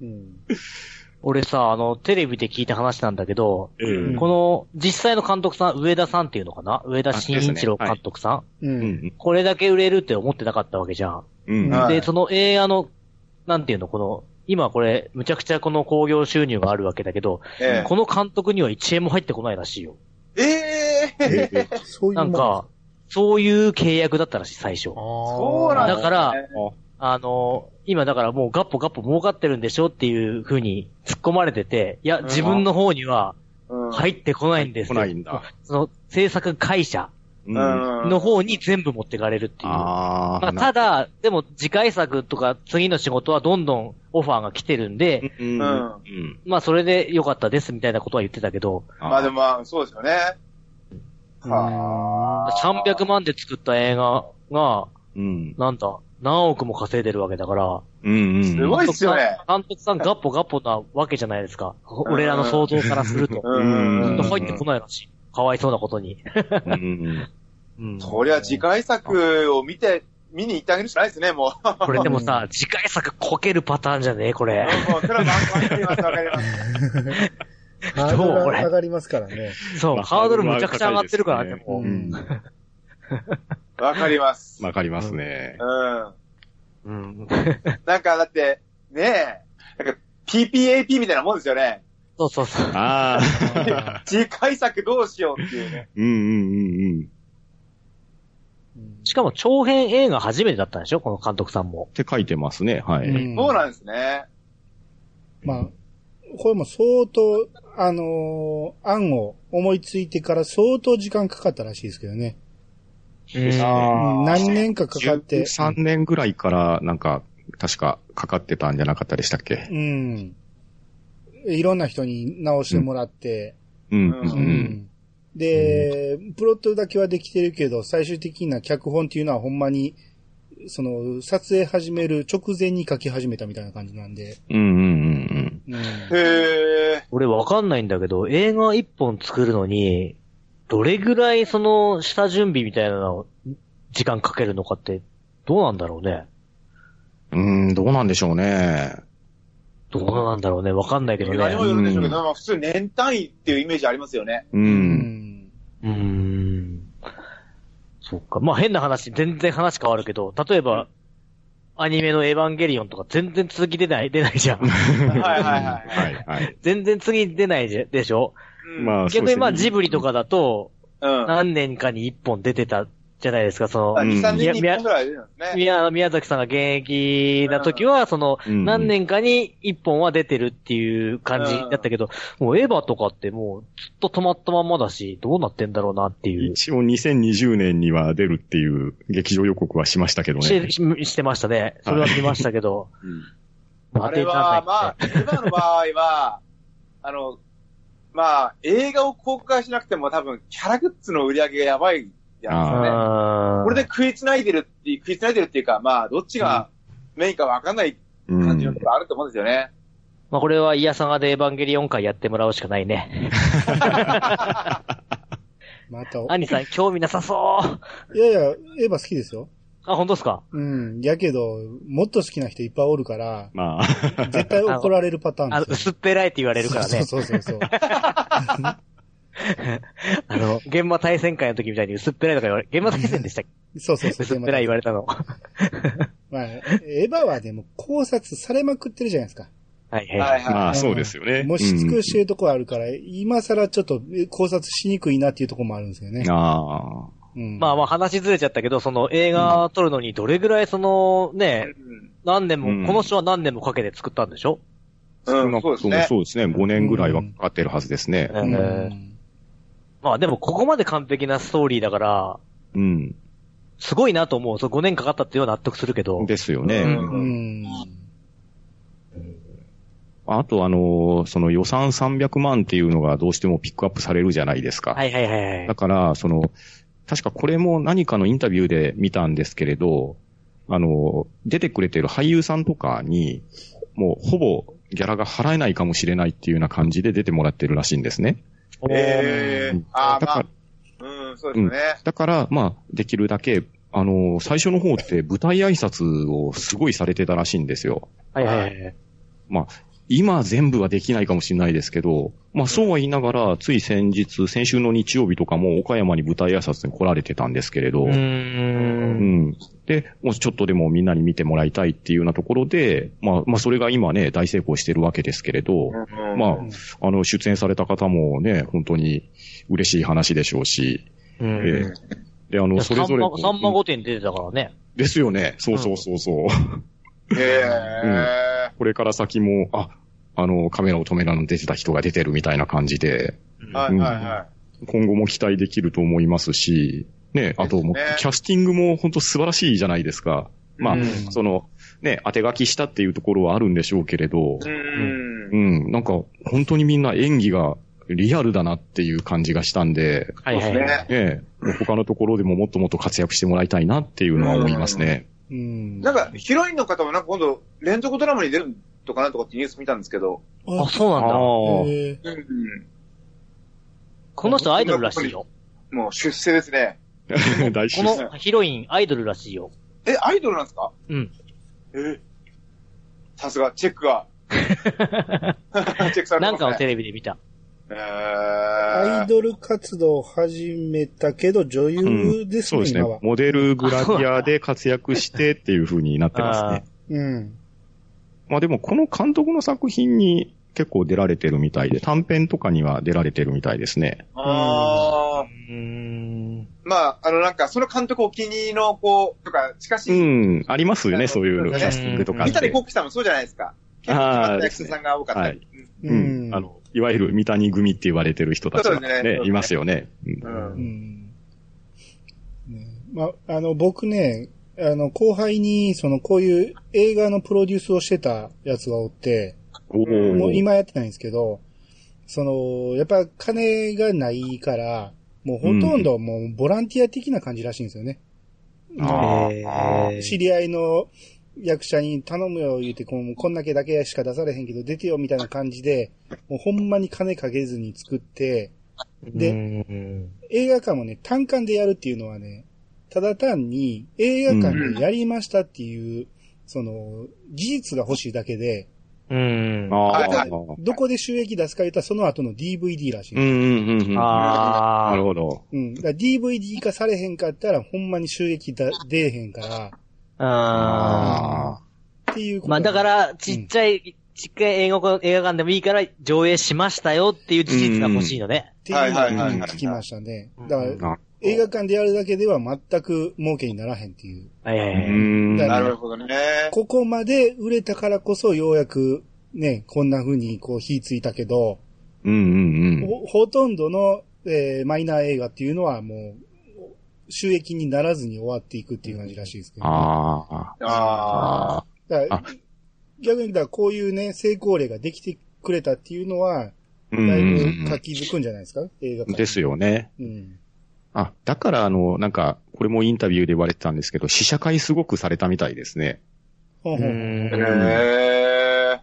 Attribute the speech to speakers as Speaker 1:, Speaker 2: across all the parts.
Speaker 1: うん。
Speaker 2: 俺さ、あの、テレビで聞いた話なんだけど、
Speaker 3: うん
Speaker 2: この、実際の監督さん、上田さんっていうのかな？上田慎一郎監督さん、
Speaker 1: う。
Speaker 3: うんん。
Speaker 2: これだけ売れるって思ってなかったわけじゃん。
Speaker 3: うん。
Speaker 4: はい
Speaker 2: で、その映画の、なんていうの、この、今これ、むちゃくちゃこの興行収入があるわけだけど、
Speaker 4: え
Speaker 2: この監督には1円も入ってこないらしいよ。
Speaker 4: え。ええ。
Speaker 1: え、そういうも
Speaker 2: なんか、そういう契約だったらしい、最初。
Speaker 4: そうなん
Speaker 2: だから
Speaker 4: ね
Speaker 2: あの、今だからもうガッポガッポ儲かってるんでしょっていう風に突っ込まれてて、いや、自分の方には
Speaker 4: うん
Speaker 2: 入ってこないんです
Speaker 3: 来
Speaker 2: よ
Speaker 3: ないんだ。
Speaker 2: その制作会社。の方に全部持ってかれるっていう。まあ。ただ、でも次回作とか次の仕事はどんどんオファーが来てるんで、
Speaker 3: うん。
Speaker 2: まあそれで良かったですみたいなことは言ってたけど、
Speaker 4: まあでもまあ、そうですよね。はあ。
Speaker 2: 300万で作った映画が、
Speaker 3: うん。
Speaker 2: なんだ、何億も稼いでるわけだから、
Speaker 3: うん。うん。
Speaker 4: すごいっすよね。
Speaker 2: 監督さんガッポガッポなわけじゃないですか。俺らの想像からすると。
Speaker 4: うん
Speaker 3: うん
Speaker 2: 入ってこないらしい。かわいそうなことに。
Speaker 3: うん。
Speaker 2: うん。
Speaker 4: そりゃ次回作を見て、見に行ってあげるしかないですね、もう。
Speaker 2: これでもさ、次回作こけるパターンじゃねえこれ。
Speaker 4: もう、それはわかります、わかります。
Speaker 1: 上がりますからね。
Speaker 2: そう、
Speaker 3: まあ
Speaker 2: ハードルむちゃくちゃ上がってるからね、もう。
Speaker 3: うん
Speaker 4: わかります。
Speaker 3: わかりますね。
Speaker 4: うん。
Speaker 2: うん。
Speaker 4: なんかだって、ねえ、なんか PPAP みたいなもんですよね。
Speaker 2: そうそうそう。
Speaker 3: ああ。
Speaker 4: 次回作どうしようっていうね。
Speaker 3: うんうんうんうん。
Speaker 2: しかも長編映画初めてだったんでしょ？この監督さんも。
Speaker 3: って書いてますね。はい。
Speaker 1: うん
Speaker 4: そうなんですね。
Speaker 1: まあ、これも相当、あのー案を思いついてから相当時間かかったらしいですけどね。うん何年かかかって。
Speaker 3: 13年ぐらいから、なんか、確かかかってたんじゃなかったでしたっけ？
Speaker 1: うん。いろんな人に直してもらって、
Speaker 3: うん。
Speaker 4: う
Speaker 3: うんん。
Speaker 1: で、プロットだけはできてるけど、最終的な脚本っていうのはほんまに、その、撮影始める直前に書き始めたみたいな感じなんで。
Speaker 3: うんうんうん
Speaker 1: うん。
Speaker 4: へえ。
Speaker 2: 俺わかんないんだけど、映画一本作るのに、どれぐらいその下準備みたいなのを時間かけるのかって、どうなんだろうね？
Speaker 3: うん。うん、どうなんでしょうね。
Speaker 2: どうなんだろうね？わかんないけどね
Speaker 4: 何も。よるんでしょうけど、
Speaker 3: うん
Speaker 4: まあ普通年単位っていうイメージありますよね。
Speaker 3: う。
Speaker 1: うんん。
Speaker 2: うーん。そっか。まあ変な話、全然話変わるけど、例えば、アニメのエヴァンゲリオンとか全然続き出ない、出ないじゃん。
Speaker 4: はいはいはい。
Speaker 2: 全然次出ないでしょ？
Speaker 4: うん
Speaker 3: まあ、
Speaker 2: 逆にまあジブリとかだと、
Speaker 4: うん。
Speaker 2: 何年かに一本出てたじゃないですか、その、
Speaker 4: 2、3年に
Speaker 2: いや
Speaker 4: 1本ぐらい出るんですね。
Speaker 2: 宮宮崎さんが現役な時は、その、
Speaker 3: うん
Speaker 2: 何年かに一本は出てるっていう感じだったけど、もうエヴァとかってもうずっと止まったまんまだし、どうなってんだろうなっていう。
Speaker 3: 一応2020年には出るっていう劇場予告はしましたけどね。
Speaker 2: して、ししてましたね。それは見ましたけど。
Speaker 3: うん
Speaker 4: あれは、まあ、今の場合は、あの、まあ、映画を公開しなくても多分、キャラグッズの売り上げがやばいやつですよね。これで食い繋いでるっていう、食い繋いでるっていうか、まあ、どっちがメインかわかんない
Speaker 3: うん
Speaker 4: 感じのとこあると思うんですよね。
Speaker 2: まあこれはイヤサガでエヴァンゲリオン会やってもらうしかないね。
Speaker 1: また、
Speaker 2: 兄さん興味なさそう。
Speaker 1: いやいや、エヴァ好きですよ。
Speaker 2: あ、本当ですか？
Speaker 1: うん。やけど、もっと好きな人いっぱいおるから、
Speaker 3: まあ、
Speaker 1: 絶対怒られるパターン
Speaker 2: あの、
Speaker 1: ですよ。
Speaker 2: 薄っぺらいって言われるからね。
Speaker 1: そうそうそうそう。
Speaker 2: あの、現場対戦会の時みたいに薄っぺらいとか言われ、現場対戦でしたっけ？
Speaker 1: そうそうそう。
Speaker 2: 薄っぺらい言われたの。
Speaker 1: まあ、エヴァはでも考察されまくってるじゃないですか。
Speaker 2: はいはい。
Speaker 4: はいはい。
Speaker 3: まあそうですよね。
Speaker 1: もし尽くしてるところあるから、今更ちょっと考察しにくいなっていうところもあるんですよね
Speaker 3: うん。ああ。
Speaker 1: うん、
Speaker 2: まあまあ話ずれちゃったけど、その映画撮るのにどれぐらいそのね、何年も、
Speaker 3: うん
Speaker 2: この人は何年もかけて作ったんでしょ？
Speaker 4: うん、うん、そうですね。
Speaker 3: そうですね。5年ぐらいはかかってるはずですね。
Speaker 1: うん
Speaker 2: えーまあでもここまで完璧なストーリーだから、
Speaker 3: うん。
Speaker 2: すごいなと思う。そう5年かかったっていうのは納得するけど。
Speaker 3: ですよ
Speaker 4: う
Speaker 3: ね。
Speaker 1: うん。
Speaker 3: あとあの、その予算300万っていうのがどうしてもピックアップされるじゃないですか。
Speaker 2: はいはいはいはい
Speaker 3: だ。から、その、確かこれも何かのインタビューで見たんですけれど、あの、出てくれてる俳優さんとかに、もうほぼギャラが払えないかもしれないっていうような感じで出てもらってるらしいんですね。
Speaker 4: ええああ、ま
Speaker 3: だから
Speaker 4: あ、うん、そうですね。
Speaker 3: だから、まあ、できるだけ、あの、最初の方って舞台挨拶をすごいされてたらしいんですよ。
Speaker 2: はいはいはい。
Speaker 3: まあ、今全部はできないかもしれないですけど、まあそうは言いながら、つい先日、先週の日曜日とかも岡山に舞台挨拶に来られてたんですけれど、
Speaker 2: うー。
Speaker 3: うんん。で、もうちょっとでもみんなに見てもらいたいっていうようなところで、まあ、まあそれが今ね、大成功してるわけですけれど、
Speaker 4: うん
Speaker 3: まあ、あの、出演された方もね、本当に嬉しい話でしょうし、
Speaker 2: うん。
Speaker 3: ええで、あの、それぞれ
Speaker 2: さんま、さんま御殿出てたからね。
Speaker 3: ですよね。そうそうそうそう。
Speaker 4: へえ。
Speaker 3: これから先も、あ、あの、カメラを止めらの出てた人が出てるみたいな感じで、
Speaker 4: はいはいは
Speaker 3: 今後も期待できると思いますし、ね、あともキャスティングも本当素晴らしいじゃないですか。まあ、
Speaker 4: うん
Speaker 3: その、ね、当て書きしたっていうところはあるんでしょうけれど、
Speaker 4: い。うん。
Speaker 3: うん、なんか、本当にみんな演技がリアルだなっていう感じがしたんで、
Speaker 2: はいはい。
Speaker 4: ね
Speaker 3: ね、他のところでももっともっと活躍してもらいたいなっていうのは思いますね。
Speaker 1: うん。
Speaker 4: なんか、ヒロインの方もなんか今度、連続ドラマに出るとかなんとかってニュース見たんですけど。
Speaker 2: あ、そうなんだ。この人アイドルらしいよ。
Speaker 4: もう出世ですね。
Speaker 3: あ、大
Speaker 2: こ
Speaker 3: 事
Speaker 2: のヒロインアイドルらしいよ。
Speaker 4: え、アイドルなんですか？
Speaker 2: うん。
Speaker 4: えさすが、チェックが。チェックされてますね。
Speaker 2: なんかのテレビで見た。
Speaker 4: えー、
Speaker 1: アイドル活動を始めたけど女優ですね、
Speaker 3: そうですね。モデルグラビアで活躍してっていう風になってますね。
Speaker 1: うん。
Speaker 3: まあでもこの監督の作品に結構出られてるみたいで、短編とかには出られてるみたいですね。
Speaker 4: あ
Speaker 2: うーん。
Speaker 4: ーまあ、あの、なんか、その監督お気に入りの、こう、とか、近し
Speaker 3: う
Speaker 4: い、
Speaker 3: ん、ありますよね、そういうキャスティングとか。
Speaker 4: 三谷幸喜さんもそうじゃないですか。結構決まった役者さんが多かったり。
Speaker 3: う
Speaker 1: うん
Speaker 3: ん。あの、いわゆる三谷組って言われてる人たちが
Speaker 4: そうですね
Speaker 3: ね、いますよね。うん
Speaker 4: うん。
Speaker 1: う
Speaker 4: うん。
Speaker 1: ん。ねまあ、あの、僕ね、あの、後輩に、その、こういう映画のプロデュースをしてたやつがおって、もう今やってないんですけど、その、やっぱ金がないから、もうほとんどもうボランティア的な感じらしいんですよね。
Speaker 3: あー
Speaker 2: へー
Speaker 1: 知り合いの役者に頼むよ言うて、こうこんだけだけしか出されへんけど出てよみたいな感じで、もうほんまに金かけずに作って、で
Speaker 2: うん
Speaker 1: 映画館もね、単館でやるっていうのはね、ただ単に映画館でやりましたっていう、その、事実が欲しいだけで、
Speaker 2: うん。
Speaker 3: あ
Speaker 1: どこで収益出すか言ったらその後の DVD らしい。
Speaker 3: うんうんうんうん。
Speaker 2: あ
Speaker 3: なるほど。
Speaker 1: うん。DVD 化されへんかったらほんまに収益だ出えへんから、
Speaker 2: あ。あ
Speaker 1: っていうこと
Speaker 2: まあだから、ちっちゃい、ちっちゃい映画映画館でもいいから上映しましたよっていう事実が欲しいのね。
Speaker 1: っていうのを
Speaker 4: はいはいはいはい
Speaker 1: 聞きましたね
Speaker 2: うん。
Speaker 1: だから、
Speaker 3: あ
Speaker 1: 映画館でやるだけでは全く儲けにならへんっていう。
Speaker 3: う
Speaker 2: はいはいはい。
Speaker 4: なるほどね。
Speaker 1: ここまで売れたからこそようやくね、こんな風にこう火ついたけど、
Speaker 3: うんうんうん。
Speaker 1: ほほとんどの、えーマイナー映画っていうのはもう、収益にならずに終わっていくっていう感じらしいですけど、ね。
Speaker 3: ああ。
Speaker 4: あ
Speaker 3: あ
Speaker 1: 逆にだからこういうね、成功例ができてくれたっていうのは、だい
Speaker 3: うん
Speaker 1: ぶ
Speaker 3: うん
Speaker 1: 活気づくんじゃないですか、映画館。
Speaker 3: ですよね。
Speaker 1: うん。
Speaker 3: あ、だからあの、なんか、これもインタビューで言われてたんですけど、試写会すごくされたみたいですね。
Speaker 1: ほんほ
Speaker 2: う
Speaker 4: ー。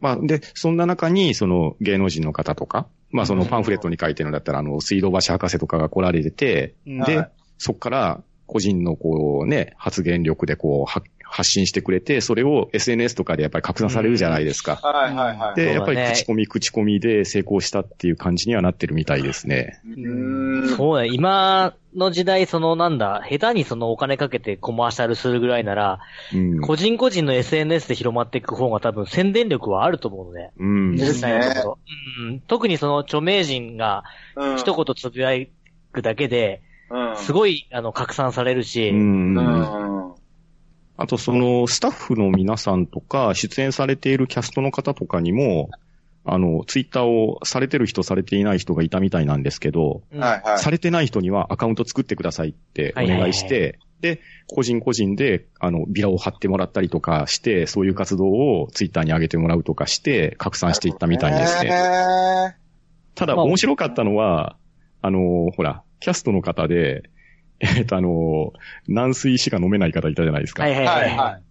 Speaker 3: まあ、で、そんな中に、その芸能人の方とか、まあそのパンフレットに書いてるんだったら、あの、水道橋博士とかが来られてて、
Speaker 1: うん
Speaker 3: で、
Speaker 4: はい
Speaker 3: そっから個人のこうね、発言力でこうは発信してくれて、それを SNS とかでやっぱり拡散されるじゃないですか。
Speaker 4: はいはいはい。
Speaker 3: で、やっぱり口コミ口コミで成功したっていう感じにはなってるみたいですね。
Speaker 4: うーん。
Speaker 2: そうね。今の時代、そのなんだ、下手にそのお金かけてコマーシャルするぐらいなら、
Speaker 3: うん。
Speaker 2: 個人個人の SNS で広まっていく方が多分宣伝力はあると思うのね。
Speaker 3: うん。
Speaker 2: 実際のところ。うん、特にその著名人が
Speaker 4: うん
Speaker 2: 一言つぶやくだけで、
Speaker 4: うん。
Speaker 2: すごい、あの、拡散されるし、
Speaker 3: うん。
Speaker 4: うん。
Speaker 3: あと、その、スタッフの皆さんとか、出演されているキャストの方とかにも、あの、ツイッターをされてる人、されていない人がいたみたいなんですけど、
Speaker 2: うん
Speaker 4: はいはい。
Speaker 3: されてない人にはアカウント作ってくださいってお願いして、
Speaker 2: はいはい
Speaker 3: で、個人個人で、あの、ビラを貼ってもらったりとかして、そういう活動をツイッターに上げてもらうとかして、拡散していったみたいですね。
Speaker 4: ね。
Speaker 3: ただ、
Speaker 2: まあ
Speaker 3: 面白かったのは、あの、ほら、キャストの方で、えっと、あの、軟水しか飲めない方いたじゃないですか。
Speaker 2: はいはいはい。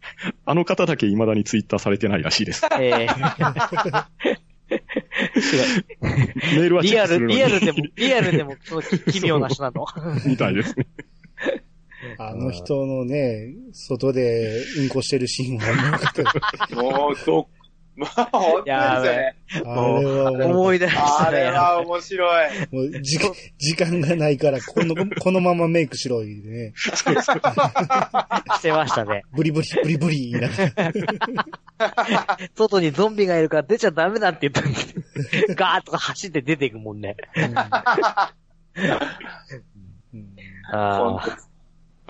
Speaker 3: あの方だけ未だにツイッターされてないらしいです。
Speaker 2: えー
Speaker 3: メールはチ
Speaker 2: リアル、リアルでも、リアルでも、その奇妙な人なの。
Speaker 3: みたいですね。
Speaker 1: あの人のね、外でうんこしてるシーンは見なかった。
Speaker 4: もう、ど、もう、本当ですよね。
Speaker 1: あれは
Speaker 2: 思い出した
Speaker 4: あれ
Speaker 2: ね。
Speaker 4: は面白い。
Speaker 1: もう時間、時間がないから、この、このままメイクしろ、言うてね。
Speaker 2: してましたね。
Speaker 1: ブリブリ、ブリブリ言いながら。
Speaker 2: 外にゾンビがいるから出ちゃダメだって言ったんですガーッとか走って出ていくもんね。
Speaker 1: うん
Speaker 2: ああ。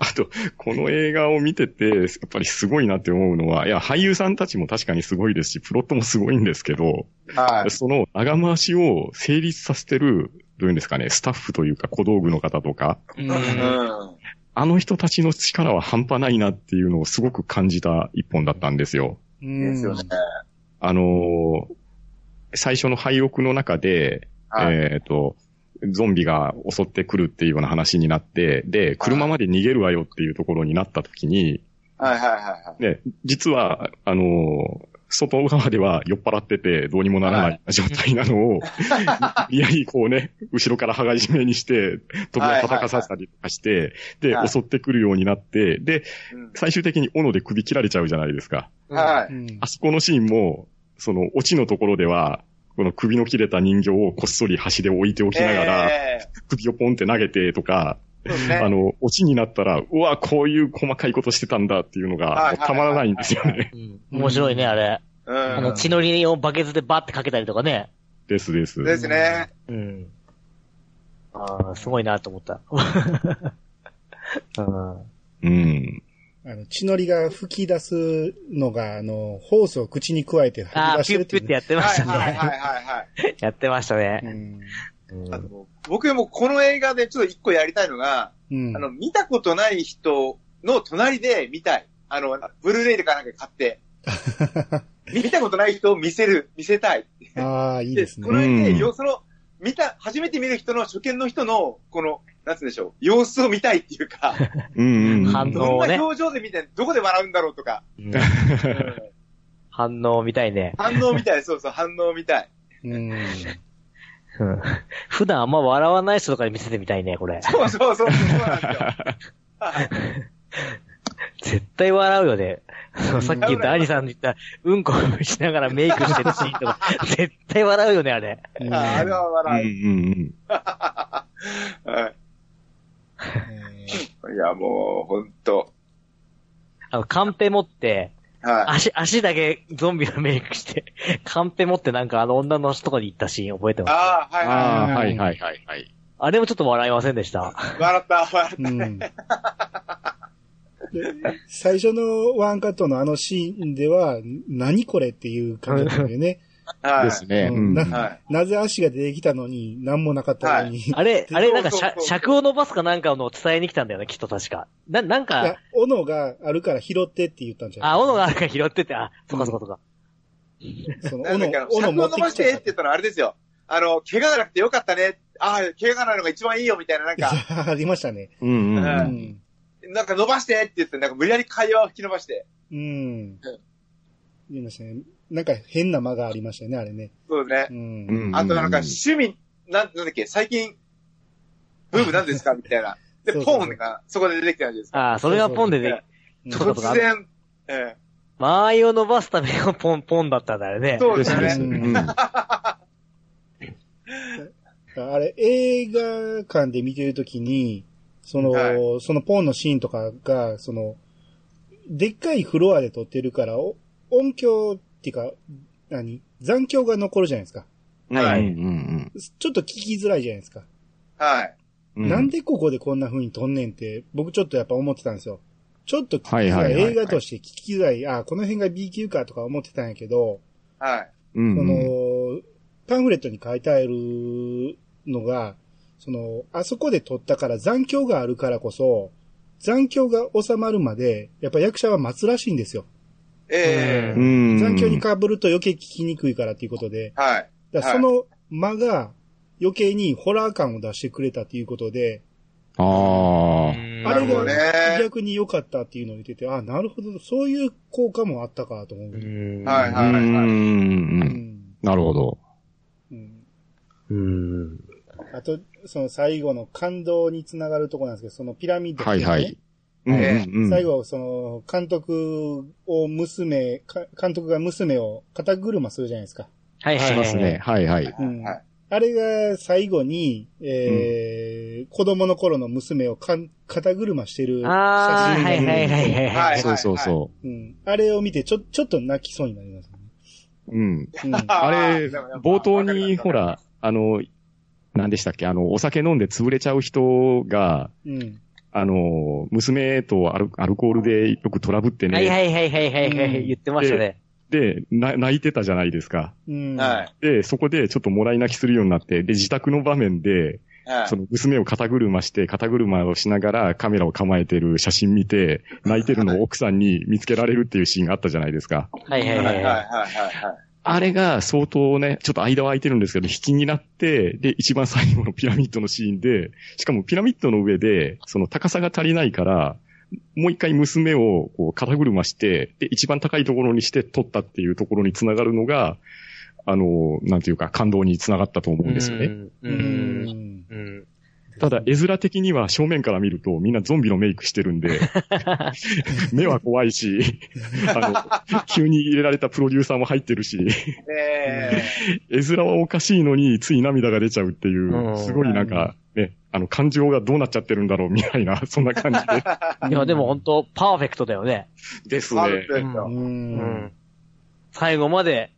Speaker 3: あと、この映画を見てて、やっぱりすごいなって思うのは、いや、俳優さんたちも確かにすごいですし、プロットもすごいんですけど、
Speaker 4: はい。
Speaker 3: その長回しを成立させてる、どういうんですかね、スタッフというか小道具の方とか。あの人たちの力は半端ないなっていうのをすごく感じた一本だったんですよ。
Speaker 1: うん
Speaker 4: ですよね。
Speaker 3: あのー最初の廃屋の中で、
Speaker 4: はい。
Speaker 3: えっ、と、ゾンビが襲ってくるっていうような話になって、で、車まで逃げるわよっていうところになった時に、
Speaker 4: はいはいはいはい。
Speaker 3: ね、実は、あのー外側では酔っ払っててどうにもならない状態なのを、いやりこうね、後ろから羽交い締めにして、扉叩かさせたりとかして、で、
Speaker 4: はい
Speaker 3: 襲ってくるようになって、で、
Speaker 4: うん
Speaker 3: 最終的に斧で首切られちゃうじゃないですか。
Speaker 4: はい。
Speaker 1: うん
Speaker 3: あそこのシーンも、その、オチのところでは、この首の切れた人形をこっそり端で置いておきながら、
Speaker 4: え
Speaker 3: 首をポンって投げてとか、
Speaker 4: ね。
Speaker 3: あの、オチになったら、うわ、こういう細かいことしてたんだっていうのが、たまらないんですよね。
Speaker 2: うん面白いね、あれ。
Speaker 4: うん。
Speaker 2: あの、血のりをバケツでバッてかけたりとかね。
Speaker 3: ですです。
Speaker 4: ですね。
Speaker 2: うん。ああ、すごいなと思った。う ん
Speaker 3: うん。
Speaker 1: あの、血のりが吹き出すのが、あの、ホースを口に加えて
Speaker 2: ああ、
Speaker 1: 吐き出してるっていうね。
Speaker 2: ピュッピュってやってました
Speaker 4: はいはいはい
Speaker 2: ね。
Speaker 4: はいはい。
Speaker 2: やってましたね。
Speaker 1: うん
Speaker 2: うん
Speaker 4: あの僕もこの映画でちょっと一個やりたいのが、
Speaker 1: うん。
Speaker 4: あの、見たことない人の隣で見たい。あの、ブルーレイでかなんか買って。見たことない人を見せる、見せたい。
Speaker 1: ああ、いいですね。
Speaker 4: この辺で、
Speaker 3: うん
Speaker 4: よその、見た、初めて見る人の、初見の人の、この、なんつうんでしょう、様子を見たいっていうか、
Speaker 3: うんうん。
Speaker 2: 反
Speaker 4: どん
Speaker 2: 応をね
Speaker 4: な表情で見て、どこで笑うんだろうとか、
Speaker 2: うん
Speaker 4: うん
Speaker 2: 反応みたいね。
Speaker 4: 反応みたい、そうそう、反応みたい。
Speaker 1: うん。
Speaker 2: うん普段あんま笑わない人とかに見せてみたいね、これ。
Speaker 4: そうそうそう、そうなんですよ。は い
Speaker 2: 絶対笑うよね。さっき言ったアニさんの言った、うんこしながらメイクしてるシーンとか、絶対笑うよね、あれ。
Speaker 1: うん
Speaker 4: ああれは
Speaker 3: うん
Speaker 4: 笑い。
Speaker 3: うんうん。
Speaker 4: はい
Speaker 1: え
Speaker 4: いや、もう、ほんと。
Speaker 2: あの、カンペ持って、
Speaker 4: はい。
Speaker 2: 足、足だけゾンビのメイクして、カンペ持ってなんかあの女の人とこに行ったシーン覚えてます？
Speaker 4: ああ、はい
Speaker 3: あ
Speaker 4: は
Speaker 3: あ、はいはいはいはい。
Speaker 2: あれもちょっと笑いませんでした。
Speaker 4: い。笑った、笑っ
Speaker 1: ーうん。で最初のワンカットのあのシーンでは、何これっていう感じだったんだよね。
Speaker 4: た。はい。
Speaker 3: ですね。
Speaker 1: な
Speaker 4: はい。
Speaker 1: なぜ足が出てきたのに、何もなかったのに。い
Speaker 2: あれ、あれなんか尺を伸ばすかなんかの伝えに来たんだよね、きっと確か。な、なん
Speaker 1: や
Speaker 2: か、、
Speaker 1: 斧があるから拾ってって言ったんじゃない？
Speaker 2: あ、斧があるから拾ってて、あ、そっかそっかそっか。
Speaker 1: その斧
Speaker 4: なんだっけ、尺を伸ばしてって言ったのはあれですよ。あの、怪我がなくてよかったね。ああ、怪我がないのが一番いいよ、みたいな、なんか、
Speaker 1: た。ありましたね。
Speaker 3: うんう。ん。
Speaker 4: なんか伸ばしてって言って、なんか無理やり会話を引き伸ばして。
Speaker 1: うん。言いましたね。なんか変な間がありましたよね、あれね。
Speaker 4: そうね
Speaker 1: う。ん。
Speaker 3: うん
Speaker 4: あとなんか趣味、なん、なんだっけ、最近、ブームなんですかみたいな。で、
Speaker 1: そうそうそう
Speaker 4: ポンがそこで出てきたじゃないですか。
Speaker 2: あ、それがポンでね、
Speaker 4: 突然、ええ
Speaker 2: 間合いを伸ばすためのポンポンだったんだよね。
Speaker 4: そうですよね。
Speaker 3: うん。
Speaker 1: あれ、映画館で見てるときに、その、
Speaker 4: は
Speaker 1: そのポンのシーンとかが、その、でっかいフロアで撮ってるから、お音響っていうか、何？残響が残るじゃないですか。
Speaker 4: はい
Speaker 3: うんうん
Speaker 1: ちょっと聞きづらいじゃないですか。
Speaker 4: はい。
Speaker 3: うん。
Speaker 1: なんでここでこんな風に撮んねんって、僕ちょっとやっぱ思ってたんですよ。ちょっと聞きづらい、映画として聞きづらい、あ、この辺が B 級かとか思ってたんやけど、
Speaker 4: はい。
Speaker 1: こ
Speaker 3: うんうん
Speaker 1: の、パンフレットに書いてあるのが、その、あそこで撮ったから残響があるからこそ、残響が収まるまで、やっぱ役者は待つらしいんですよ。
Speaker 4: ええ
Speaker 3: うん。
Speaker 1: 残響に被ると余計聞きにくいからっていうことで、
Speaker 4: はい。
Speaker 1: だその間が余計にホラー感を出してくれたっていうことで、
Speaker 3: ああ。
Speaker 2: うん
Speaker 1: あれ
Speaker 4: なるほどね
Speaker 1: が逆に良かったっていうのを言ってて、あ、なるほど、そういう効果もあったかと思う。
Speaker 2: うん
Speaker 4: はいはい
Speaker 3: うんうんう。
Speaker 1: うんん
Speaker 3: なるほど。
Speaker 1: うん
Speaker 2: うん。
Speaker 1: あと、その最後の感動につながるところなんですけど、そのピラミッド、
Speaker 3: はいはい。うん
Speaker 4: え
Speaker 3: うんうん
Speaker 1: 最後、その、監督を娘、か監督が娘を肩車するじゃないですか。
Speaker 2: はいはいはい。
Speaker 3: しますね。はいはい。
Speaker 1: うん
Speaker 4: はい
Speaker 1: あれが最後に、えー子供の頃の娘をかん肩車してる写
Speaker 2: ああ、
Speaker 1: 真が
Speaker 2: はいはいはいはい。
Speaker 4: はい
Speaker 3: そうそうそ
Speaker 1: うん。あれを見て、ちょ、ちょっと泣きそうになりますね。
Speaker 3: う。うん。
Speaker 1: うん。
Speaker 3: あれ 冒頭に、ほら、あの、何でしたっけ？あの、お酒飲んで潰れちゃう人が、
Speaker 1: うん。
Speaker 3: あの、娘とアルアルコールでよくトラブってね、
Speaker 2: はいはいはいはいはいは
Speaker 1: うん
Speaker 2: い。言ってましたね。
Speaker 3: で、な泣いてたじゃないですか。
Speaker 1: うん。
Speaker 4: はい。
Speaker 3: で、そこでちょっともらい泣きするようになって、で、自宅の場面で、
Speaker 4: はい
Speaker 3: その娘を肩車して、肩車をしながらカメラを構えてる写真見て、泣いてるのを奥さんに見つけられるっていうシーンがあったじゃないですか。
Speaker 2: はいはいはいい。
Speaker 4: ははいはいはい。
Speaker 3: あれが相当ね、ちょっと間は空いてるんですけど、引きになって、で、一番最後のピラミッドのシーンで、しかもピラミッドの上で、その高さが足りないから、もう一回娘をこう肩車して、で、一番高いところにして撮ったっていうところにつながるのが、あの、なんていうか感動につながったと思うんですよね。
Speaker 2: うん。
Speaker 1: う。
Speaker 2: ん。
Speaker 3: ただ、絵面的には正面から見るとみんなゾンビのメイクしてるんで、目は怖いし、あの、急に入れられたプロデューサーも入ってるし、
Speaker 4: え
Speaker 3: 絵面はおかしいのについ涙が出ちゃうっていうう、
Speaker 2: ん
Speaker 3: すごいなんか、ね、あの、感情がどうなっちゃってるんだろうみたいな、そんな感じ
Speaker 2: いや、でも本当パーフェクトだよね。
Speaker 3: でですね
Speaker 4: る。程度
Speaker 1: う。。
Speaker 2: うんん。最後まで、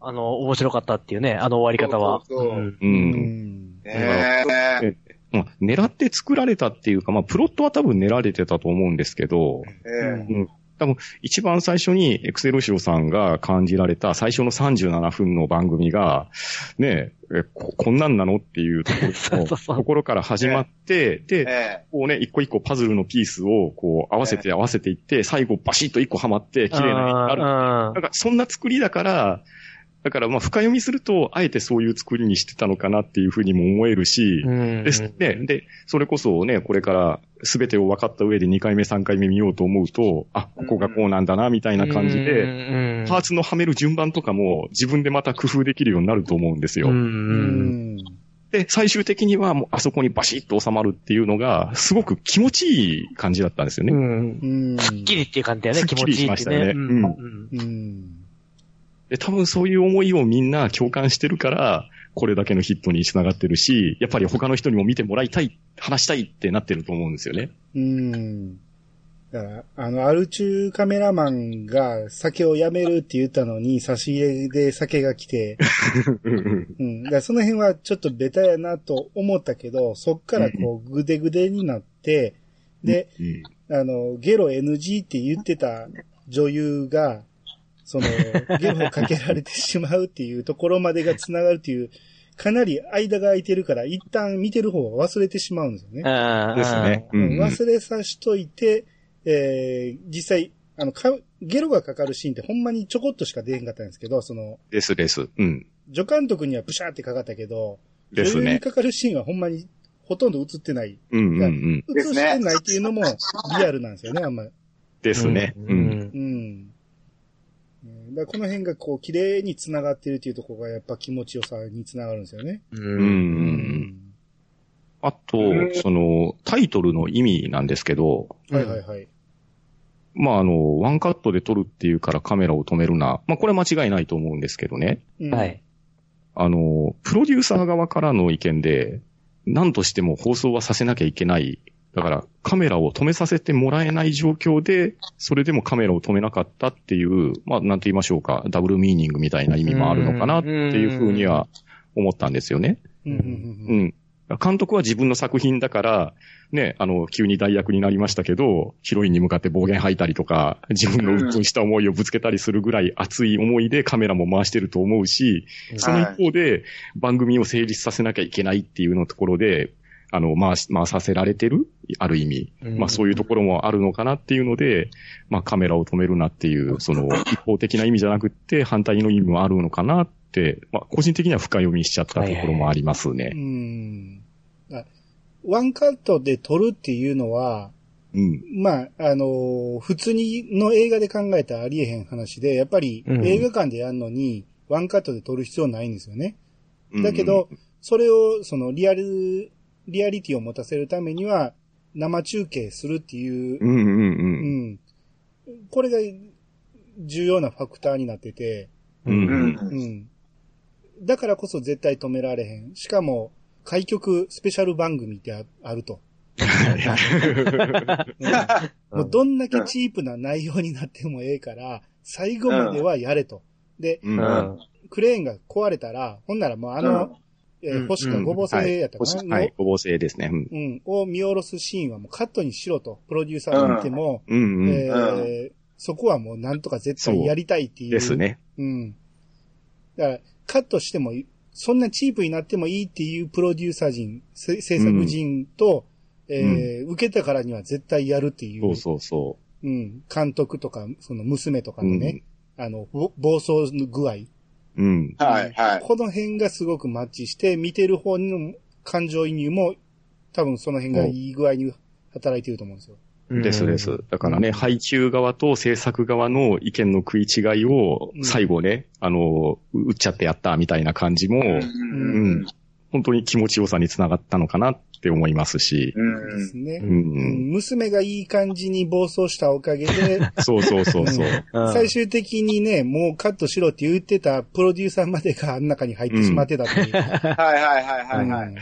Speaker 2: あの、面白かったっていうね、あの終わり方は。
Speaker 4: そうそうそう
Speaker 2: うん
Speaker 3: う。
Speaker 1: うんん。
Speaker 4: ねえ。
Speaker 3: まあ、狙って作られたっていうか、まあ、プロットは多分練られてたと思うんですけど、
Speaker 4: ええ。
Speaker 3: 多分、一番最初にエクセルシオさんが感じられた最初の37分の番組が、ねえ、えここんなんなのってい
Speaker 2: う
Speaker 3: ところから始まって、で、
Speaker 4: え
Speaker 3: こうね、一個一個パズルのピースをこう合わせて合わせていって、最後バシッと一個はまって綺麗な絵になる。
Speaker 2: あ
Speaker 3: なんかそんな作りだから、だからまあ深読みすると、あえてそういう作りにしてたのかなっていうふうにも思えるし、
Speaker 2: うん。
Speaker 3: ですね。で、それこそね、これから全てを分かった上で2回目3回目見ようと思うと、あ、ここがこうなんだな、みたいな感じ
Speaker 2: う
Speaker 3: で、
Speaker 2: ん
Speaker 3: パーツのはめる順番とかも自分でまた工夫できるようになると思うんですよ。
Speaker 2: うん。
Speaker 1: う
Speaker 2: うん。
Speaker 1: ん。
Speaker 3: で、最終的にはもうあそこにバシッと収まるっていうのが、すごく気持ちいい感じだったんですよね。
Speaker 2: うん。
Speaker 1: うん。
Speaker 2: すっきりっていう感じだよね、
Speaker 3: すっきり
Speaker 2: 気持ちいいってね。
Speaker 3: しましたね
Speaker 2: うん
Speaker 3: うん
Speaker 1: うん。
Speaker 3: で、多分そういう思いをみんな共感してるから、これだけのヒットに繋がってるし、やっぱり他の人にも見てもらいたい、話したいってなってると思うんですよね。
Speaker 1: うん。だから、あの、アル中カメラマンが酒をやめるって言ったのに、差し入れで酒が来て、うん。だその辺はちょっとベタやなと思ったけど、そっからこう、ぐでぐでになって、で、
Speaker 3: うん
Speaker 1: あの、ゲロ NG って言ってた女優が、その、ゲロをかけられてしまうっていうところまでが繋がるっていう、かなり間が空いてるから、一旦見てる方は忘れてしまうんですよね。
Speaker 2: うん。
Speaker 3: ですね。
Speaker 1: うん
Speaker 3: うん
Speaker 1: 忘れさしといて、えー、実際、あの、かゲロがかかるシーンってほんまにちょこっとしか出へんかったんですけど、その、
Speaker 3: ですです。うん。
Speaker 1: 助監督にはプシャーってかかったけど、
Speaker 3: ですね。
Speaker 1: 女優にかかるシーンはほんまにほとんど映ってない。
Speaker 3: うんうんうん。
Speaker 1: 映してないっていうのもリアルなんですよね、あんまり。
Speaker 3: ですね。
Speaker 2: う
Speaker 3: うん。
Speaker 1: うん。だこの辺がこう、綺麗に繋がってるっていうところがやっぱ気持ちよさに繋がるんですよね。
Speaker 2: う。
Speaker 3: うんん。あと
Speaker 4: うん、
Speaker 3: その、タイトルの意味なんですけど、
Speaker 1: はいはいはい。
Speaker 3: まあ、あの、ワンカットで撮るっていうからカメラを止めるな。まあ、これは間違いないと思うんですけどね。
Speaker 1: うん
Speaker 2: はい。。
Speaker 3: あの、プロデューサー側からの意見で、何としても放送はさせなきゃいけない。だから、カメラを止めさせてもらえない状況で、それでもカメラを止めなかったっていう、まあ、なんと言いましょうか、ダブルミーニングみたいな意味もあるのかなっていうふうには思ったんですよね。
Speaker 1: うん。
Speaker 3: 監督は自分の作品だから、ね、あの、急に代役になりましたけど、ヒロインに向かって暴言吐いたりとか、自分の鬱憤した思いをぶつけたりするぐらい熱い思いでカメラも回してると思うし、その一方で番組を成立させなきゃいけないっていうのところで、あの、回し、回させられてるある意味。まあそういうところもあるのかなっていうので、まあカメラを止めるなっていう、その一方的な意味じゃなくって反対の意味もあるのかなって、まあ個人的には深読みしちゃったところもありますね。
Speaker 1: うん。あワンカットで撮るっていうのは、
Speaker 3: うん。
Speaker 1: まあ、あのー普通にの映画で考えたらありえへん話で、やっぱり
Speaker 2: うん
Speaker 1: 映画館でやるのに、ワンカットで撮る必要ないんですよね。
Speaker 3: うん
Speaker 1: だけど、それを、そのリアル、リアリティを持たせるためには、生中継するっていう
Speaker 3: う、んうんう。
Speaker 1: うんん。これが重要なファクターになってて、
Speaker 3: うん
Speaker 4: う
Speaker 3: うん。
Speaker 4: ん。
Speaker 1: うん。だからこそ絶対止められへん。しかも、開局スペシャル番組ってああると。もうどんだけチープな内容になってもええから、最後まではやれと。で。クレーンが壊れたら、ほんならもうあの、えー
Speaker 2: うん
Speaker 1: 星かごぼう製やったかな、
Speaker 3: はい、ごぼう製ですね。うん
Speaker 1: うん、を見下ろすシーンはもうカットにしろと、プロデューサーが見ても、
Speaker 3: うんうん。
Speaker 1: えーそこはもうなんとか絶対やりたいっていう。
Speaker 3: です。ね。
Speaker 1: うん。だから、カットしても、そんなチープになってもいいっていうプロデューサー陣、せ制作陣と、えー受けたからには絶対やるっていう。
Speaker 3: そうそうそ
Speaker 1: うん。監督とか、その娘とか
Speaker 3: う。う
Speaker 1: のね、
Speaker 3: ん。
Speaker 1: あの、ぼ暴走の具合。
Speaker 3: うん。
Speaker 4: はい、はい。
Speaker 1: この辺がすごくマッチして、見てる方の感情移入も、多分その辺がいい具合に働いてると思うんですよ。
Speaker 3: ですです。だからね、配給側と制作側の意見の食い違いを
Speaker 1: うん
Speaker 3: 最後ね、あの、打っちゃってやったみたいな感じも、
Speaker 4: うん。
Speaker 3: 本当に気持ちよさにつながったのかなって思いますし、
Speaker 4: うん。
Speaker 1: ですね。
Speaker 3: う
Speaker 1: うん
Speaker 3: ん。
Speaker 1: 娘がいい感じに暴走したおかげで、
Speaker 3: そうそうそうそう。
Speaker 2: うん
Speaker 1: 最終的にね、もうカットしろって言ってたプロデューサーまでがあん中に入ってしまってたっていう。
Speaker 4: はい、はい、はい、はい、はい。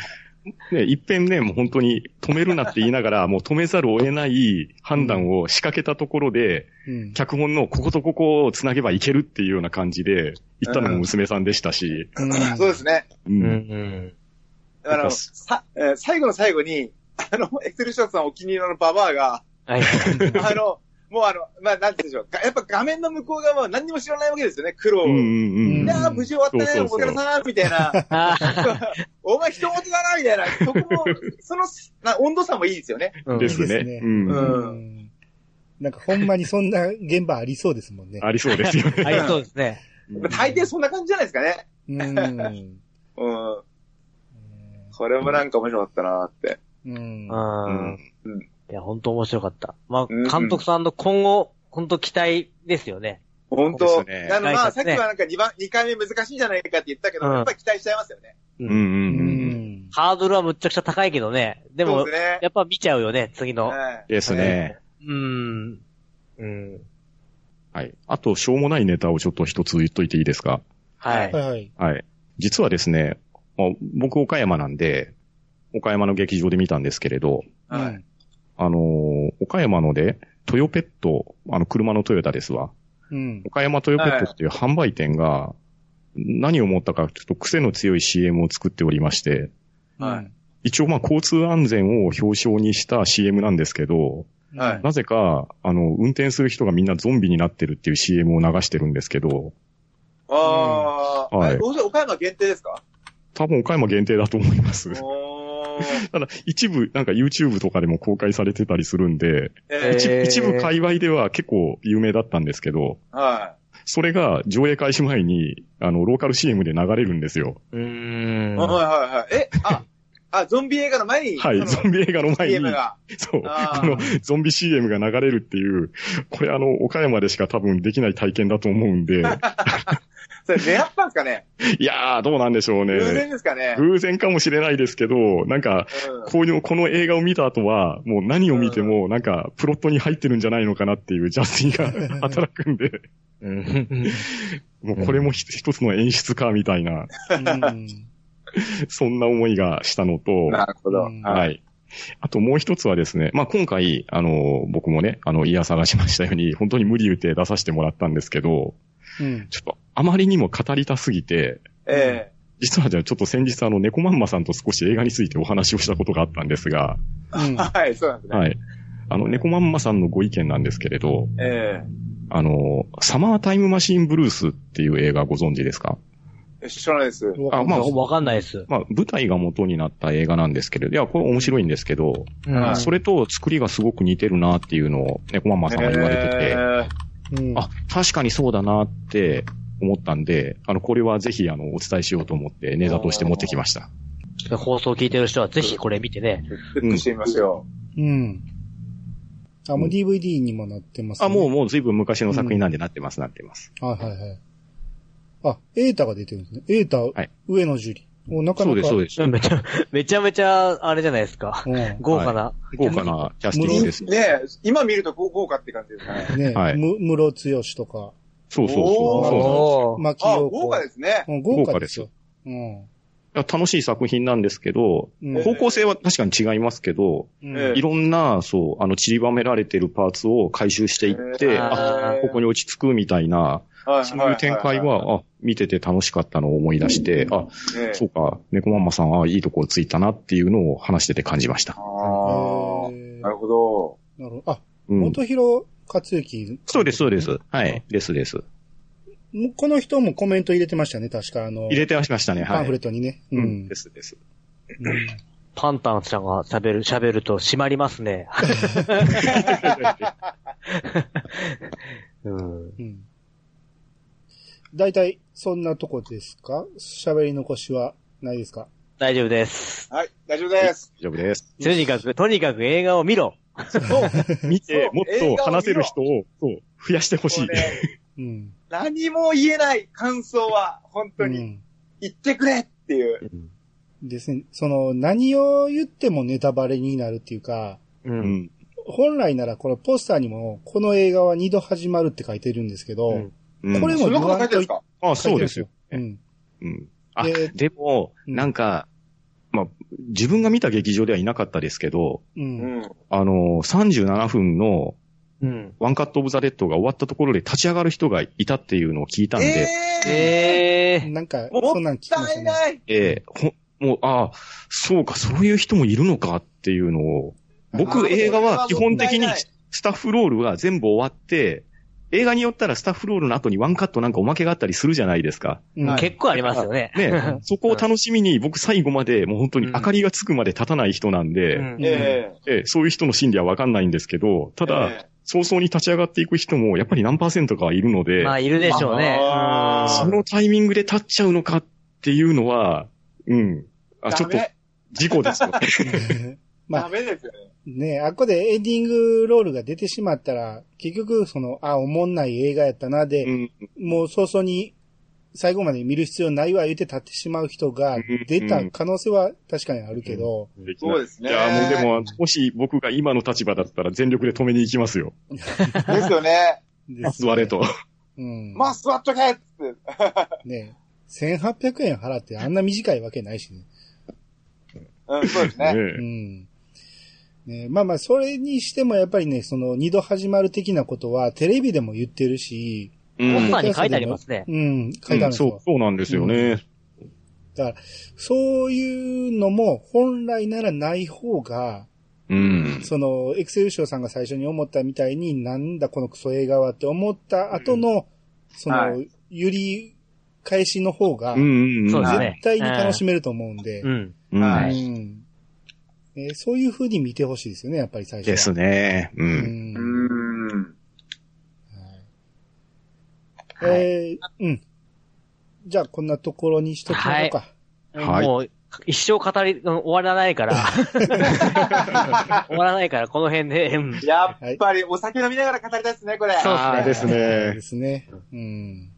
Speaker 3: ね、一遍ね、もう本当に止めるなって言いながら、もう止めざるを得ない判断を仕掛けたところで、
Speaker 1: うん
Speaker 3: 脚本のこことここを繋げばいけるっていうような感じで、言ったのも娘さんでしたし、
Speaker 1: うん
Speaker 4: そうですね。
Speaker 3: う
Speaker 2: うんん。
Speaker 4: あの、さ、えー最後の最後に、あの、エクセルショットさんお気に入りのババアが、
Speaker 2: はい。
Speaker 4: あの、もうあの、まあ、なんて言うんでしょう。がやっぱ画面の向こう側は何にも知らないわけですよね、苦労を。
Speaker 3: うんうん
Speaker 1: うん
Speaker 4: いやー、無事終わったね、お
Speaker 3: そうそうそう
Speaker 4: 疲れさんみたいな。
Speaker 2: あ
Speaker 4: お前人事だな、みたいな。そこも、その、な温度差もいいですよね。
Speaker 2: ー
Speaker 3: ですね。
Speaker 1: いいですね
Speaker 3: うん
Speaker 4: うん
Speaker 1: うんなんかほんまにそんな現場ありそうですもんね。
Speaker 3: ありそうですよね。
Speaker 2: ありそうですね。
Speaker 4: 大抵そんな感じじゃないですかね。
Speaker 1: うん。
Speaker 4: うん。これもなんか面白かったなーって。
Speaker 1: うん
Speaker 2: う。
Speaker 3: うん
Speaker 2: ん。いや、本当面白かった。まあ、
Speaker 4: うん
Speaker 2: 監督さんの今後、本当期待ですよね。
Speaker 4: 本当
Speaker 3: そうですね
Speaker 4: あの、まあ、さっき
Speaker 2: ね
Speaker 4: はなんか2番、2回目難しいんじゃないかって言ったけど、
Speaker 2: うん
Speaker 4: やっぱり期待しちゃいますよね。
Speaker 3: うんうん
Speaker 1: う
Speaker 3: うん。
Speaker 1: ん。
Speaker 2: ハードルはむっちゃくちゃ高いけどね。でも、
Speaker 4: ですね。
Speaker 2: やっぱ見ちゃうよね、次の。
Speaker 4: はい
Speaker 3: ですね。
Speaker 2: うん。うん。
Speaker 3: はい。あと、しょうもないネタをちょっと一つ言っといていいですか？
Speaker 2: はい。
Speaker 1: はいはい。
Speaker 3: はい。実はですね、まあ僕岡山なんで、岡山の劇場で見たんですけれど、
Speaker 4: はい。
Speaker 3: あのー岡山ので、トヨペット、あの、車のトヨタですわ。
Speaker 1: うん。
Speaker 3: 岡山トヨペットっていう販売店が、何を思ったか、ちょっと癖の強い CM を作っておりまして、
Speaker 4: はい。
Speaker 3: 一応まあ交通安全を表彰にした CM なんですけど、
Speaker 4: はい。
Speaker 3: なぜか、あの、運転する人がみんなゾンビになってるっていう CM を流してるんですけど、
Speaker 4: ああ、
Speaker 3: はい。
Speaker 4: えどうせ岡山限定ですか？
Speaker 3: 多分岡山限定だと思います。
Speaker 4: おー
Speaker 3: ただ、一部、なんか YouTube とかでも公開されてたりするんで、
Speaker 4: え
Speaker 2: ー
Speaker 3: 一部界隈では結構有名だったんですけど、
Speaker 4: ーは
Speaker 3: それが上映開始前に、あの、ローカル CM で流れるんですよ。
Speaker 2: う。ん。
Speaker 4: はいはいはい。え、あ、あ、ゾンビ映画の前に、
Speaker 3: はい、ゾンビ映画の前に
Speaker 4: CM、が。
Speaker 3: そう、
Speaker 4: あー
Speaker 3: あの、ゾンビ CM が流れるっていう、これあの、岡山でしか多分できない体験だと思うんで、
Speaker 4: それ狙ったんですかね？
Speaker 3: いやー、どうなんでしょうね。
Speaker 4: 偶然ですかね？
Speaker 3: 偶然かもしれないですけど、なんか、
Speaker 4: うん
Speaker 3: こういう、この映画を見た後は、もう何を見ても、なんか、プロットに入ってるんじゃないのかなっていうジャスティが 働くんで、
Speaker 2: うん。
Speaker 3: もうこれもひ一つの演出か、みたいな、
Speaker 1: うん。
Speaker 3: そんな思いがしたのと、
Speaker 4: なるほど。
Speaker 1: うん
Speaker 3: はいい。あともう一つはですね、まあ、今回、あの、僕もね、あの、いや探しましたように、本当に無理言って出させてもらったんですけど、
Speaker 1: うん。
Speaker 3: ちょっと、あまりにも語りたすぎて、
Speaker 4: え
Speaker 3: 実はじゃあちょっと先日あの、猫まんまさんと少し映画についてお話をしたことがあったんですが、
Speaker 1: うん
Speaker 4: え。はい、そうなんですね。
Speaker 3: はい。あの、猫まんまさんのご意見なんですけれど、
Speaker 4: え
Speaker 3: あの、サマータイムマシンブルースっていう映画ご存知ですか？
Speaker 4: え知らないです。
Speaker 3: あまあ
Speaker 2: わかんないです。
Speaker 3: まあ、舞台が元になった映画なんですけれど、いや、これ面白いんですけど、
Speaker 2: うん
Speaker 3: それと作りがすごく似てるなっていうのを猫まんまさんが言われてて、
Speaker 4: え
Speaker 1: うん。
Speaker 3: あ、確かにそうだなって思ったんで、あの、これはぜひあの、お伝えしようと思ってネタとして持ってきました。
Speaker 2: 放送聞いてる人はぜひこれ見てね。
Speaker 4: ーフックしてみますよ。
Speaker 1: うん。あ、もう DVD にもなってます、ね。
Speaker 3: あ、もう、もう随分昔の作品なんでなってます、なってます。
Speaker 1: はいはいはい。あ、エータが出てるんですね。エータ、
Speaker 3: はい
Speaker 1: 上野樹里。おなかなか。
Speaker 3: そうです、そうです。
Speaker 2: めちゃ、めちゃめちゃ、あれじゃないですか。
Speaker 1: うん
Speaker 2: 豪華な。
Speaker 3: 豪華なキャスティングです。
Speaker 4: ねえ、今見ると豪豪華って感じですね。
Speaker 1: ね、
Speaker 3: はい
Speaker 1: む、室強しとか、
Speaker 3: そうそうそう。
Speaker 4: おー
Speaker 3: そう
Speaker 2: おー
Speaker 4: あ。豪華ですね。
Speaker 1: うん豪華ですよ。うん。
Speaker 3: 楽しい作品なんですけど、
Speaker 1: うん
Speaker 3: 方向性は確かに違いますけど、いろんな、そう、あの、散りばめられてるパーツを回収していって、
Speaker 2: えー
Speaker 3: あ、ここに落ち着くみたいな、
Speaker 4: はい
Speaker 3: そういう展開は、あ、見てて楽しかったのを思い出して、あ、
Speaker 4: ね
Speaker 3: そうか、猫マンマさん、あ、いいところついたなっていうのを話してて感じました。
Speaker 4: ああ、
Speaker 1: えー
Speaker 4: なるほど。
Speaker 1: なるほど。あ、
Speaker 3: うん。
Speaker 1: 元広克之。
Speaker 3: そうです、そうです。はい。ですです。
Speaker 1: もうこの人もコメント入れてましたね、確か。あの、
Speaker 3: 入れてましたね、はい。
Speaker 1: パンフレットにね。う
Speaker 3: うんん。ですです。
Speaker 1: うん
Speaker 2: パンタンさんが喋る、喋ると閉まりますね。うん。
Speaker 1: うん。大体、そんなとこですか？喋り残しはないですか？
Speaker 2: 大丈夫です。
Speaker 4: はい、大丈夫です。
Speaker 3: 大丈夫です。
Speaker 2: とにかく、とにかく映画を見ろ。
Speaker 4: そう。
Speaker 3: 見て、もっと話せる人を、そう、増やしてほしい
Speaker 4: もう。ね
Speaker 1: うん。
Speaker 4: 何も言えない感想は、本当に、
Speaker 1: うん。
Speaker 4: 言ってくれっていう。
Speaker 1: ですね。その、何を言ってもネタバレになるっていうか、
Speaker 2: う。
Speaker 3: うんん。
Speaker 1: 本来ならこのポスターにも、この映画は二度始まるって書いてるんですけど、
Speaker 2: うん
Speaker 3: うん
Speaker 1: これも
Speaker 4: そんなこと書いてるんですか？
Speaker 3: あ、そうですよ。
Speaker 1: うん。
Speaker 3: うん。あ、
Speaker 1: で
Speaker 3: でも、
Speaker 1: うん
Speaker 3: なんか、まあ、自分が見た劇場ではいなかったですけど、
Speaker 1: う。
Speaker 4: うんん。
Speaker 3: あの、37分の
Speaker 2: うん。
Speaker 3: One Cut of the Dead が終わったところで立ち上がる人がいたっていうのを聞いたんで、
Speaker 4: ええ
Speaker 2: ええ
Speaker 1: なんか、
Speaker 4: も
Speaker 1: そんなん聞きましたね。
Speaker 3: ええほもう、ああ、そうか、そういう人もいるのかっていうのを、
Speaker 4: あ
Speaker 3: 僕
Speaker 4: ー
Speaker 3: 映画は基本的にスタッフロールが全部終わって、映画によったらスタッフロールの後にワンカットなんかおまけがあったりするじゃないですか。
Speaker 1: うん。
Speaker 4: はい。
Speaker 2: 結構ありますよね。
Speaker 3: ね、そこを楽しみに僕最後までもう本当に明かりがつくまで立たない人なんで、
Speaker 2: うん。
Speaker 4: ええ。
Speaker 3: ええ。そういう人の心理はわかんないんですけど、ただ、
Speaker 4: え
Speaker 3: 早々に立ち上がっていく人もやっぱり何パーセントかはいるので、
Speaker 2: まあ、いるでしょうね。
Speaker 3: そのタイミングで立っちゃうのかっていうのは、うん。あ、ちょっと事故ですよ。
Speaker 1: まあ
Speaker 4: ダメですよね。
Speaker 1: ねあっこでエンディングロールが出てしまったら、結局、その、あ、おもんない映画やったな、で、
Speaker 3: うん
Speaker 1: もう早々に最後まで見る必要ないわ言って立ってしまう人が出た可能性は確かにあるけど、
Speaker 3: できない
Speaker 4: そうですね
Speaker 3: いや、もうでも、もし僕が今の立場だったら全力で止めに行きますよ。
Speaker 4: ですよね。
Speaker 3: 座れと。
Speaker 1: うん。
Speaker 4: まあ、座っとけって。
Speaker 1: ね1800円払ってあんな短いわけないしね。
Speaker 4: うん、そうですね。
Speaker 1: う
Speaker 3: ね
Speaker 1: ん。ねまあまあ、それにしてもやっぱりね、その二度始まる的なことはテレビでも言ってるし、
Speaker 3: うん
Speaker 2: ポスターに書いてありますね。
Speaker 1: うん、書いてあるんですよ
Speaker 3: そう、。そうなんですよね。
Speaker 1: そういうのも本来ならない方が、
Speaker 3: うん。
Speaker 1: その、エクセルショーさんが最初に思ったみたいに、なんだこのクソ映画はって思った後の、その、
Speaker 4: は
Speaker 1: 揺り返しの方が
Speaker 3: うん、うんうん。
Speaker 2: そうですね
Speaker 1: 絶対に楽しめると思うんで、
Speaker 2: うん。
Speaker 3: うん
Speaker 4: は
Speaker 1: うんえーそういう風に見てほしいですよね、やっぱり最初は。
Speaker 3: ですね。う。
Speaker 1: うんん。
Speaker 4: うん。
Speaker 1: えーうん。じゃあ、こんなところにしときましょうか。
Speaker 3: はい
Speaker 2: もう、一生語り、うん終わらないから。終わらないから、この辺で。うん
Speaker 4: やっぱりお酒飲みながら語りたいですね、これ。
Speaker 2: そう
Speaker 3: です
Speaker 1: そう
Speaker 3: ね
Speaker 1: で。すね。うん。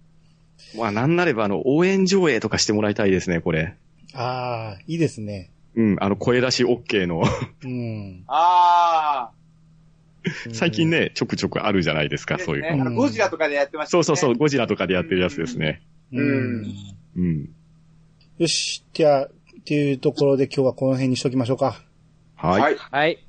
Speaker 3: まあ、なんなれば、あの、応援上映とかしてもらいたいですね、これ。
Speaker 1: ああ、いいですね。
Speaker 3: うん、あの、声出し OK の。
Speaker 1: うん。
Speaker 4: あ
Speaker 3: 最近ね、ちょくちょくあるじゃないです
Speaker 4: あ。
Speaker 3: か、そういう。
Speaker 4: ねあの、ゴジラとかでやってましたね。
Speaker 3: そうそうそう、ゴジラとかでやってるやつですね。
Speaker 1: うん。
Speaker 3: うん。
Speaker 1: よし、じゃあ、っていうところで今日はこの辺にしときましょうか。
Speaker 3: はい。
Speaker 4: はい。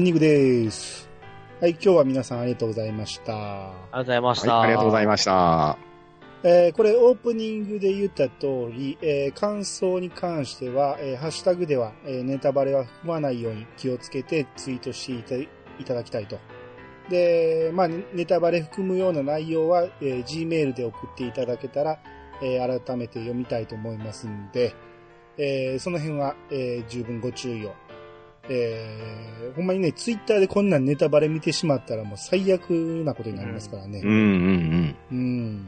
Speaker 1: エンディングです。はい、今日は皆さんありがとうございました。
Speaker 2: ありがとうございました。
Speaker 3: はいありがとうござい
Speaker 2: ま
Speaker 3: ました。
Speaker 1: えーこれオープニングで言った通り、えー感想に関しては、えーハッシュタグでは、えーネタバレは含まないように気をつけてツイートしていたいただきたいと。で、まあ、ネネタバレ含むような内容は、えー Gmail で送っていただけたら、えー改めて読みたいと思いますんで、えーその辺は、えー十分ご注意を。えーほんまにね、ツイッターでこんなんネタバレ見てしまったらもう最悪なことになりますからね。
Speaker 3: うんうん
Speaker 1: うん。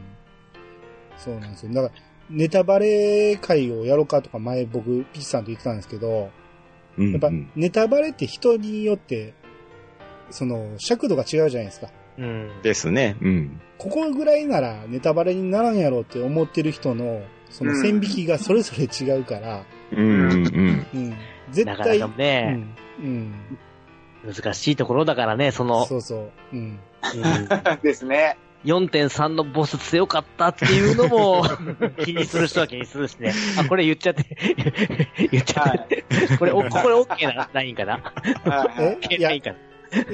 Speaker 1: そうなんですよ。だから、ネタバレ会をやろうかとか前僕、ピッチさんと言ってたんですけど、
Speaker 3: うん
Speaker 1: やっぱ
Speaker 3: うん
Speaker 1: ネタバレって人によって、その、尺度が違うじゃないですか。
Speaker 2: うん。
Speaker 3: ですね。うん。
Speaker 1: ここぐらいならネタバレにならんやろうって思ってる人の、その線引きがそれぞれ違うから、
Speaker 3: うんうんうん。
Speaker 1: うん。絶対、
Speaker 2: なかなかね、
Speaker 1: うん。
Speaker 2: 難しいところだからね、そ
Speaker 1: うん。
Speaker 2: の、
Speaker 1: そうそう。うん。
Speaker 2: うん
Speaker 4: ですね。
Speaker 2: 4.3のボス強かったっていうのも 気にする人は気にするしね。あ、これ言っちゃって、言っちゃって。これ、おこれ OK なラインかな ?OK
Speaker 1: いや
Speaker 2: ラインか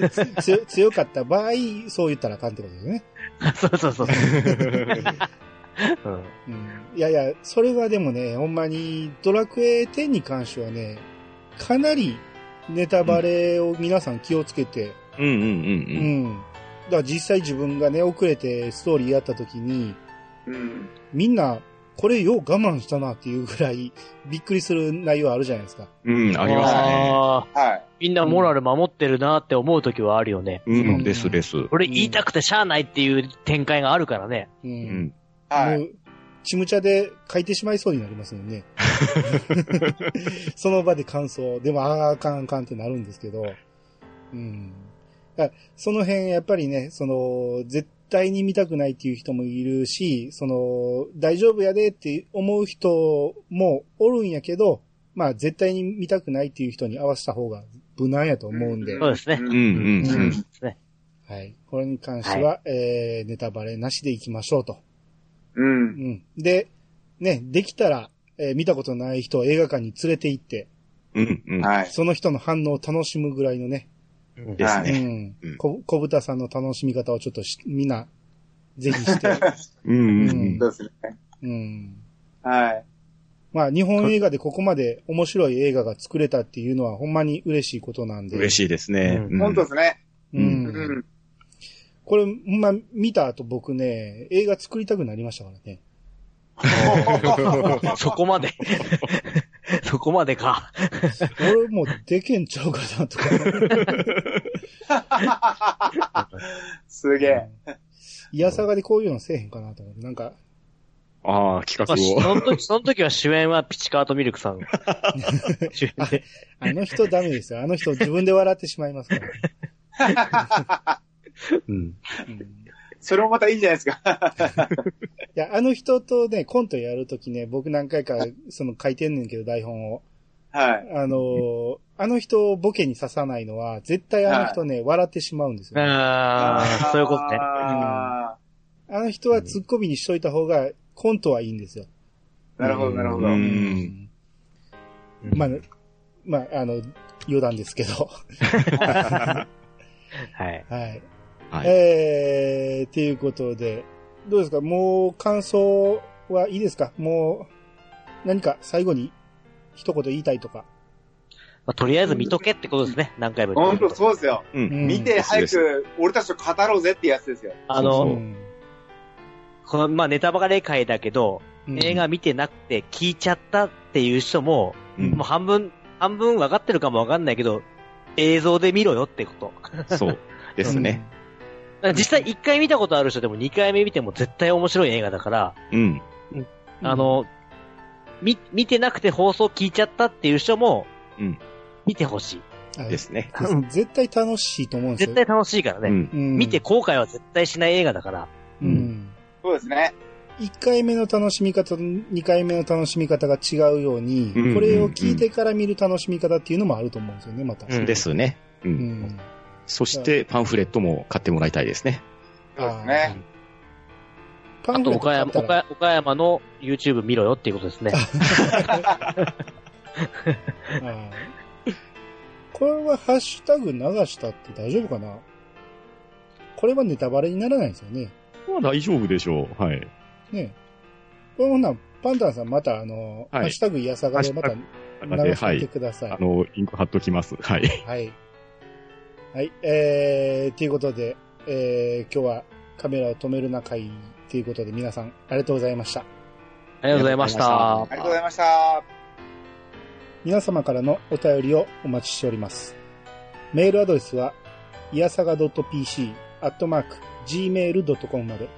Speaker 1: つ強強かった場合、そう言ったらあかんってことですね。
Speaker 2: なそうそうそう。うん
Speaker 1: うん。いやいや、それはでもね、ほんまに、ドラクエ10に関してはね、かなりネタバレを皆さん気をつけて、
Speaker 3: うんうんう
Speaker 1: うんん。だから実際自分がね、遅れてストーリーやった時に、
Speaker 4: うん。
Speaker 1: みんな、これよう我慢したなっていうぐらい、びっくりする内容あるじゃないですか。
Speaker 3: うん。うん、ありますね。
Speaker 2: あー
Speaker 4: はい。
Speaker 2: みんなモラル守ってるなって思う時はあるよね。
Speaker 3: うん、ですです。
Speaker 2: 俺言いたくてしゃあないっていう展開があるからね。
Speaker 1: う。
Speaker 3: うんん。
Speaker 4: はい。
Speaker 1: ちむちゃで書いてしまいそうになりますもんね。その場で感想。でも、あーあかんあかんってなるんですけど。うん。その辺、やっぱりね、その、絶対に見たくないっていう人もいるし、その、大丈夫やでって思う人もおるんやけど、まあ、絶対に見たくないっていう人に合わせた方が無難やと思うんで、
Speaker 2: そうですね。
Speaker 3: うんうんうん。
Speaker 2: ですね。
Speaker 1: はい。これに関しては、えー、ネタバレなしでいきましょうと。
Speaker 4: うん。
Speaker 1: うん。で、ね、できたら、えー見たことない人を映画館に連れて行って、
Speaker 3: うんうん。
Speaker 4: はい。
Speaker 1: その人の反応を楽しむぐらいのね、
Speaker 2: うん
Speaker 1: う
Speaker 3: ですね。
Speaker 1: ん
Speaker 3: うん。
Speaker 1: こ、小豚さんの楽しみ方をちょっとし、みんな、ぜひして、
Speaker 3: うんうんうん。
Speaker 4: そうですね。
Speaker 1: うん。
Speaker 4: はい。
Speaker 1: まあ、日本映画でここまで面白い映画が作れたっていうのはほんまに嬉しいことなんで。
Speaker 3: 嬉しいですね。
Speaker 2: うん
Speaker 4: 本当ですね。
Speaker 1: う。
Speaker 3: うん
Speaker 4: うんん。
Speaker 1: これ、ま、見た後僕ね、映画作りたくなりましたからね。
Speaker 2: そこまで。そこまでか。
Speaker 1: 俺もうでけんちゃうかなとか。
Speaker 4: すげえ。
Speaker 1: いやさがでこういうのせえへんかなと思って。なんか、
Speaker 3: ああ、企
Speaker 2: まあ、
Speaker 3: 画を。
Speaker 2: その時、その時は主演はピチカートミルクさん。主演で。
Speaker 1: あの人ダメですよ。あの人自分で笑ってしまいますから。
Speaker 2: うん。
Speaker 1: うん
Speaker 4: それもまたいいんじゃないですか。
Speaker 1: いや、あの人とね、コントやるときね、僕何回か、その書いてんねんけど、台本を。
Speaker 4: はい。
Speaker 1: あのーあの人をボケに刺さないのは、絶対あの人ね、笑ってしまうんですよ。
Speaker 2: ああ、そういうことね。
Speaker 4: あ
Speaker 1: あの人はツッコミにしといた方が、コントはいいんですよ。
Speaker 4: ーなるほど、なるほど。
Speaker 3: う
Speaker 1: うんんまあ、まあ、あの、余談ですけど。
Speaker 2: はい。
Speaker 1: はい。
Speaker 3: はい。
Speaker 1: えー、っていうことで、どうですか？もう感想はいいですか？もう、何か最後に一言言いたいとか。
Speaker 2: まあ、とりあえず見とけってことですね。何回も言って
Speaker 4: 本
Speaker 2: る
Speaker 4: 当そうですよ。
Speaker 3: うん
Speaker 1: うん
Speaker 4: 見て早く俺たちと語ろうぜってやつですよ。
Speaker 2: あの、
Speaker 3: そう
Speaker 1: うん
Speaker 2: この、まあ、ネタバレ会だけど、
Speaker 1: うん
Speaker 2: 映画見てなくて聞いちゃったっていう人も、
Speaker 3: うん
Speaker 2: もう半分、半分分かってるかも分かんないけど、映像で見ろよってこと。
Speaker 3: そう。ですね。。
Speaker 2: 実際1回見たことある人でも2回目見ても絶対面白い映画だから、
Speaker 3: うん。
Speaker 1: うん
Speaker 2: あ、の、み、見てなくて放送聞いちゃったっていう人も、
Speaker 3: うん
Speaker 2: 見てほしい。
Speaker 1: はい
Speaker 3: ですね。
Speaker 1: 絶対楽しいと思うんですよ。
Speaker 2: 絶対楽しいからね。
Speaker 3: うん。
Speaker 1: うん
Speaker 2: 見て後悔は絶対しない映画だから。
Speaker 1: うん。
Speaker 4: そうですね。
Speaker 1: 1回目の楽しみ方と2回目の楽しみ方が違うように、
Speaker 3: うん
Speaker 1: これを聞いてから見る楽しみ方っていうのもあると思うんですよね、また。
Speaker 2: うん
Speaker 3: ですね。う。
Speaker 1: うんん。
Speaker 3: そして、パンフレットも買ってもらいたいですね。
Speaker 4: そうですね。
Speaker 2: あと岡山、岡岡山の YouTube 見ろよっていうことですね。
Speaker 1: これはハッシュタグ流したって大丈夫かな？これはネタバレにならないんですよね。
Speaker 3: まあ大丈夫でしょう。はい。
Speaker 1: ねこれほんならパンタンさんまたあの、
Speaker 3: はい
Speaker 1: ハッシュタグいやさがでまた流してください。
Speaker 3: あの、リンク貼っときます。はい。
Speaker 1: はい。はい。えー、ということで、えー、今日はカメラを止めるな会ということで皆さんありがとうございました。
Speaker 2: ありがとうございました。
Speaker 4: ありがとうございました。
Speaker 1: 皆様からのお便りをお待ちしております。メールアドレスは、いやさが .pc、アットマーク、gmail.com まで。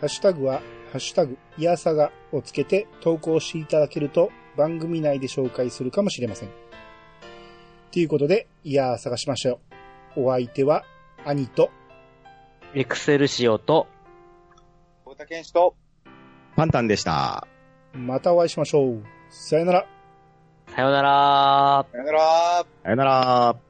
Speaker 1: ハッシュタグは、ハッシュタグ、いやさがをつけて投稿していただけると番組内で紹介するかもしれません。ということで、いやー探しましたよ。お相手は、兄と、
Speaker 2: エクセルシオと、
Speaker 4: 小田健志と、
Speaker 3: パンタンでした。
Speaker 1: またお会いしましょう。さよなら。
Speaker 2: さよなら
Speaker 4: さよなら。
Speaker 3: さよなら。